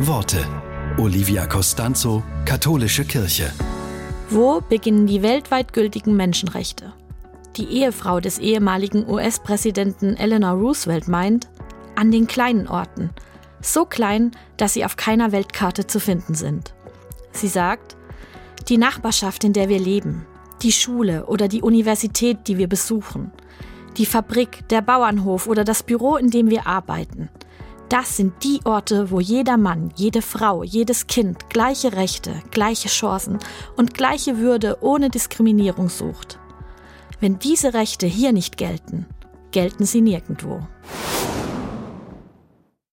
Worte. Olivia Costanzo, Katholische Kirche. Wo beginnen die weltweit gültigen Menschenrechte? Die Ehefrau des ehemaligen US-Präsidenten Eleanor Roosevelt meint, an den kleinen Orten. So klein, dass sie auf keiner Weltkarte zu finden sind. Sie sagt, die Nachbarschaft, in der wir leben, die Schule oder die Universität, die wir besuchen, die Fabrik, der Bauernhof oder das Büro, in dem wir arbeiten. Das sind die Orte, wo jeder Mann, jede Frau, jedes Kind gleiche Rechte, gleiche Chancen und gleiche Würde ohne Diskriminierung sucht. Wenn diese Rechte hier nicht gelten, gelten sie nirgendwo.